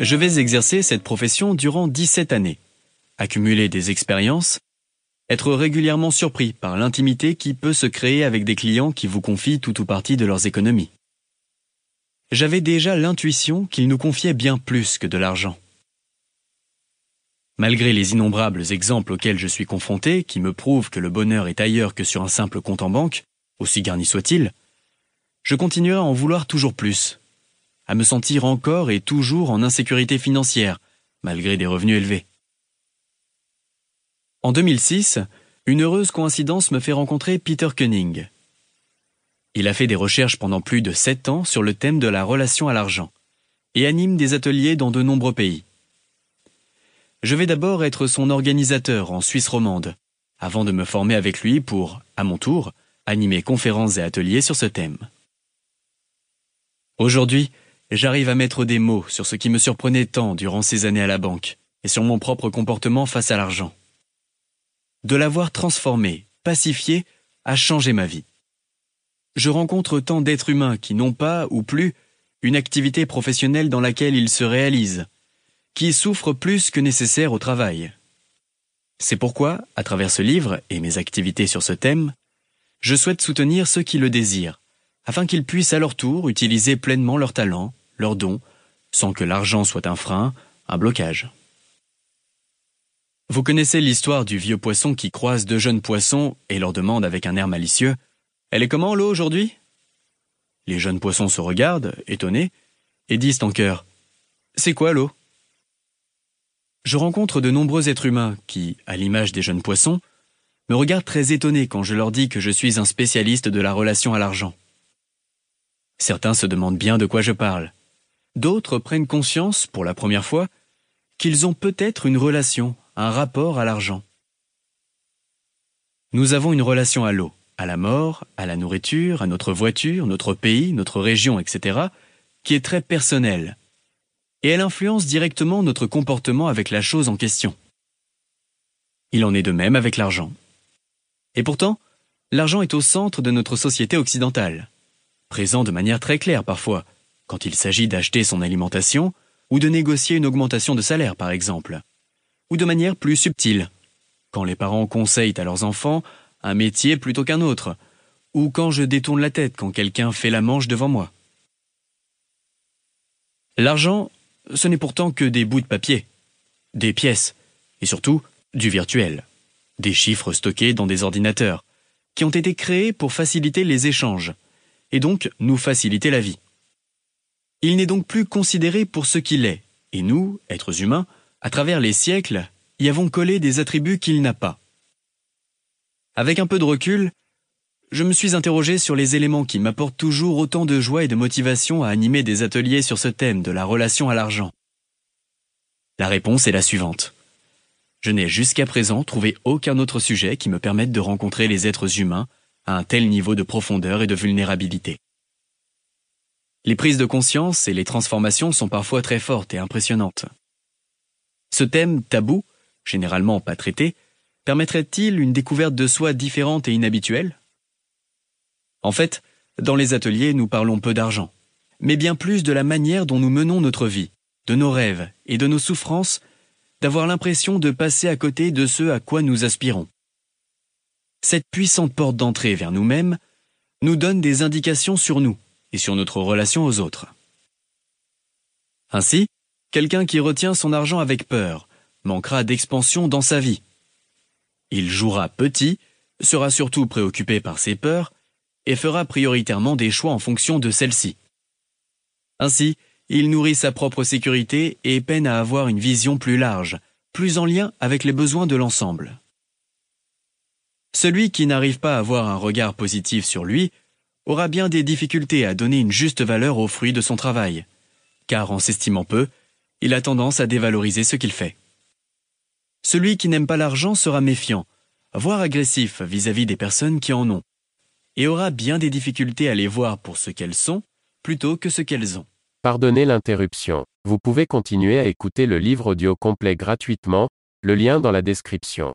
Je vais exercer cette profession durant 17 années, accumuler des expériences, être régulièrement surpris par l'intimité qui peut se créer avec des clients qui vous confient tout ou partie de leurs économies. J'avais déjà l'intuition qu'ils nous confiaient bien plus que de l'argent. Malgré les innombrables exemples auxquels je suis confronté, qui me prouvent que le bonheur est ailleurs que sur un simple compte en banque, aussi garni soit-il, je continuerai à en vouloir toujours plus, à me sentir encore et toujours en insécurité financière, malgré des revenus élevés. En 2006, une heureuse coïncidence me fait rencontrer Peter Koenig. Il a fait des recherches pendant plus de sept ans sur le thème de la relation à l'argent et anime des ateliers dans de nombreux pays. Je vais d'abord être son organisateur en Suisse romande, avant de me former avec lui pour, à mon tour, animer conférences et ateliers sur ce thème. Aujourd'hui, j'arrive à mettre des mots sur ce qui me surprenait tant durant ces années à la banque et sur mon propre comportement face à l'argent. De l'avoir transformé, pacifié, a changé ma vie. Je rencontre tant d'êtres humains qui n'ont pas, ou plus, une activité professionnelle dans laquelle ils se réalisent, qui souffre plus que nécessaire au travail. C'est pourquoi, à travers ce livre et mes activités sur ce thème, je souhaite soutenir ceux qui le désirent, afin qu'ils puissent à leur tour utiliser pleinement leurs talents, leurs dons, sans que l'argent soit un frein, un blocage. Vous connaissez l'histoire du vieux poisson qui croise deux jeunes poissons et leur demande avec un air malicieux Elle est comment l'eau aujourd'hui? Les jeunes poissons se regardent, étonnés, et disent en chœur C'est quoi l'eau? Je rencontre de nombreux êtres humains qui, à l'image des jeunes poissons, me regardent très étonnés quand je leur dis que je suis un spécialiste de la relation à l'argent. Certains se demandent bien de quoi je parle. D'autres prennent conscience, pour la première fois, qu'ils ont peut-être une relation, un rapport à l'argent. Nous avons une relation à l'eau, à la mort, à la nourriture, à notre voiture, notre pays, notre région, etc., qui est très personnelle, et elle influence directement notre comportement avec la chose en question. Il en est de même avec l'argent. Et pourtant, l'argent est au centre de notre société occidentale, présent de manière très claire parfois, quand il s'agit d'acheter son alimentation ou de négocier une augmentation de salaire par exemple, ou de manière plus subtile, quand les parents conseillent à leurs enfants un métier plutôt qu'un autre, ou quand je détourne la tête quand quelqu'un fait la manche devant moi. L'argent ce n'est pourtant que des bouts de papier, des pièces, et surtout du virtuel, des chiffres stockés dans des ordinateurs, qui ont été créés pour faciliter les échanges, et donc nous faciliter la vie. Il n'est donc plus considéré pour ce qu'il est, et nous, êtres humains, à travers les siècles, y avons collé des attributs qu'il n'a pas. Avec un peu de recul, je me suis interrogé sur les éléments qui m'apportent toujours autant de joie et de motivation à animer des ateliers sur ce thème de la relation à l'argent. La réponse est la suivante. Je n'ai jusqu'à présent trouvé aucun autre sujet qui me permette de rencontrer les êtres humains à un tel niveau de profondeur et de vulnérabilité. Les prises de conscience et les transformations sont parfois très fortes et impressionnantes. Ce thème tabou, généralement pas traité, permettrait-il une découverte de soi différente et inhabituelle? En fait, dans les ateliers, nous parlons peu d'argent, mais bien plus de la manière dont nous menons notre vie, de nos rêves et de nos souffrances, d'avoir l'impression de passer à côté de ce à quoi nous aspirons. Cette puissante porte d'entrée vers nous-mêmes nous donne des indications sur nous et sur notre relation aux autres. Ainsi, quelqu'un qui retient son argent avec peur manquera d'expansion dans sa vie. Il jouera petit, sera surtout préoccupé par ses peurs et fera prioritairement des choix en fonction de celle-ci. Ainsi, il nourrit sa propre sécurité et peine à avoir une vision plus large, plus en lien avec les besoins de l'ensemble. Celui qui n'arrive pas à avoir un regard positif sur lui aura bien des difficultés à donner une juste valeur aux fruits de son travail, car en s'estimant peu, il a tendance à dévaloriser ce qu'il fait. Celui qui n'aime pas l'argent sera méfiant, voire agressif vis-à-vis -vis des personnes qui en ont, et aura bien des difficultés à les voir pour ce qu'elles sont, plutôt que ce qu'elles ont. Pardonnez l'interruption. Vous pouvez continuer à écouter le livre audio complet gratuitement, le lien dans la description.